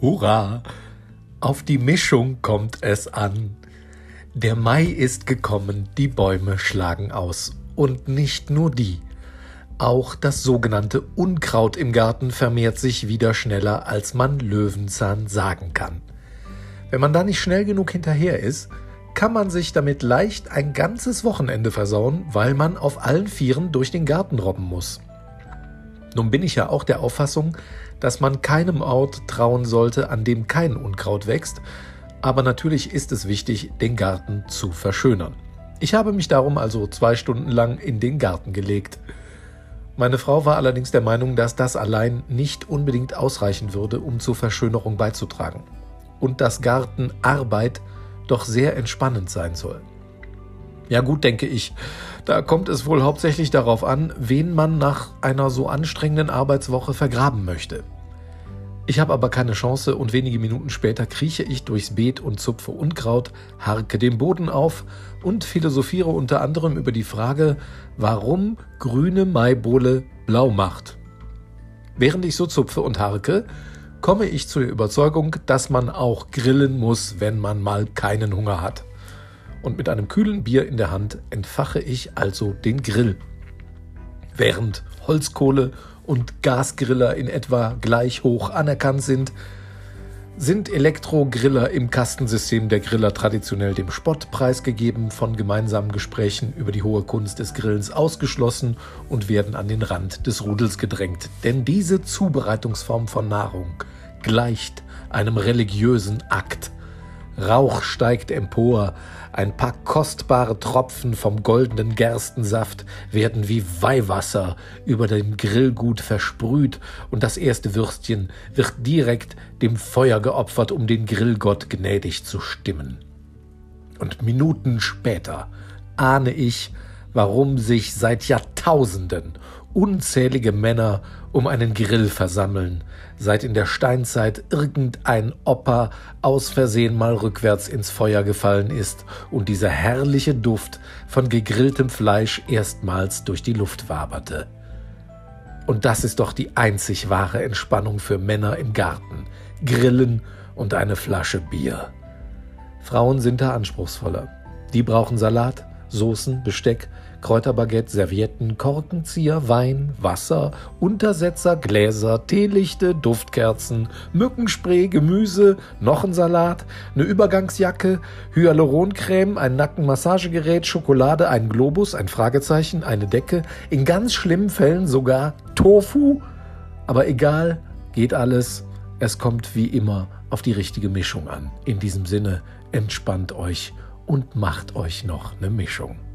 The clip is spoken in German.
Hurra! Auf die Mischung kommt es an. Der Mai ist gekommen, die Bäume schlagen aus. Und nicht nur die. Auch das sogenannte Unkraut im Garten vermehrt sich wieder schneller, als man Löwenzahn sagen kann. Wenn man da nicht schnell genug hinterher ist, kann man sich damit leicht ein ganzes Wochenende versauen, weil man auf allen Vieren durch den Garten robben muss. Nun bin ich ja auch der Auffassung, dass man keinem Ort trauen sollte, an dem kein Unkraut wächst, aber natürlich ist es wichtig, den Garten zu verschönern. Ich habe mich darum also zwei Stunden lang in den Garten gelegt. Meine Frau war allerdings der Meinung, dass das allein nicht unbedingt ausreichen würde, um zur Verschönerung beizutragen. Und dass Gartenarbeit doch sehr entspannend sein soll. Ja gut, denke ich. Da kommt es wohl hauptsächlich darauf an, wen man nach einer so anstrengenden Arbeitswoche vergraben möchte. Ich habe aber keine Chance und wenige Minuten später krieche ich durchs Beet und zupfe Unkraut, harke den Boden auf und philosophiere unter anderem über die Frage, warum grüne Maibohle blau macht. Während ich so zupfe und harke, komme ich zu der Überzeugung, dass man auch grillen muss, wenn man mal keinen Hunger hat und mit einem kühlen Bier in der Hand entfache ich also den Grill. Während Holzkohle und Gasgriller in etwa gleich hoch anerkannt sind, sind Elektrogriller im Kastensystem der Griller traditionell dem Spott preisgegeben, von gemeinsamen Gesprächen über die hohe Kunst des Grillens ausgeschlossen und werden an den Rand des Rudels gedrängt. Denn diese Zubereitungsform von Nahrung gleicht einem religiösen Akt. Rauch steigt empor, ein paar kostbare Tropfen vom goldenen Gerstensaft werden wie Weihwasser über dem Grillgut versprüht und das erste Würstchen wird direkt dem Feuer geopfert, um den Grillgott gnädig zu stimmen. Und Minuten später ahne ich, warum sich seit Jahrtausenden unzählige Männer um einen Grill versammeln, seit in der Steinzeit irgendein Opa aus Versehen mal rückwärts ins Feuer gefallen ist und dieser herrliche Duft von gegrilltem Fleisch erstmals durch die Luft waberte. Und das ist doch die einzig wahre Entspannung für Männer im Garten. Grillen und eine Flasche Bier. Frauen sind da anspruchsvoller. Die brauchen Salat, Soßen, Besteck, Kräuterbaguette, Servietten, Korkenzieher, Wein, Wasser, Untersetzer, Gläser, Teelichte, Duftkerzen, Mückenspray, Gemüse, noch ein Salat, eine Übergangsjacke, Hyaluroncreme, ein Nackenmassagegerät, Schokolade, ein Globus, ein Fragezeichen, eine Decke, in ganz schlimmen Fällen sogar Tofu. Aber egal, geht alles. Es kommt wie immer auf die richtige Mischung an. In diesem Sinne, entspannt euch und macht euch noch eine Mischung.